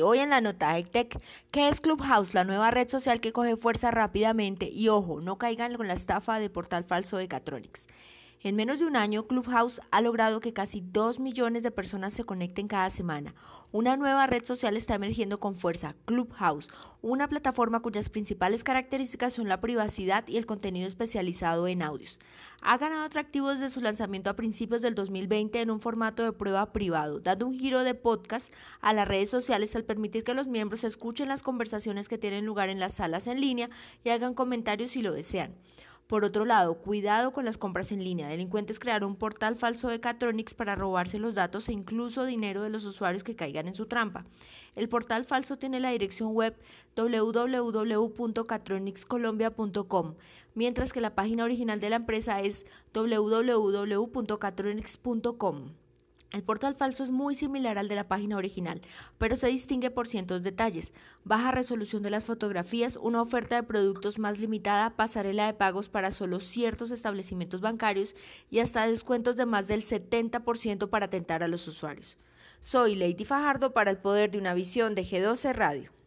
Hoy en la nota de Tech, ¿qué es Clubhouse? La nueva red social que coge fuerza rápidamente y ojo, no caigan con la estafa de portal falso de Catronics. En menos de un año, Clubhouse ha logrado que casi 2 millones de personas se conecten cada semana. Una nueva red social está emergiendo con fuerza, Clubhouse, una plataforma cuyas principales características son la privacidad y el contenido especializado en audios. Ha ganado atractivo desde su lanzamiento a principios del 2020 en un formato de prueba privado, dando un giro de podcast a las redes sociales al permitir que los miembros escuchen las conversaciones que tienen lugar en las salas en línea y hagan comentarios si lo desean. Por otro lado, cuidado con las compras en línea. Delincuentes crearon un portal falso de Catronics para robarse los datos e incluso dinero de los usuarios que caigan en su trampa. El portal falso tiene la dirección web www.catronicscolombia.com, mientras que la página original de la empresa es www.catronics.com. El portal falso es muy similar al de la página original, pero se distingue por cientos detalles. Baja resolución de las fotografías, una oferta de productos más limitada, pasarela de pagos para solo ciertos establecimientos bancarios y hasta descuentos de más del 70% para tentar a los usuarios. Soy Lady Fajardo para el poder de una visión de G12 Radio.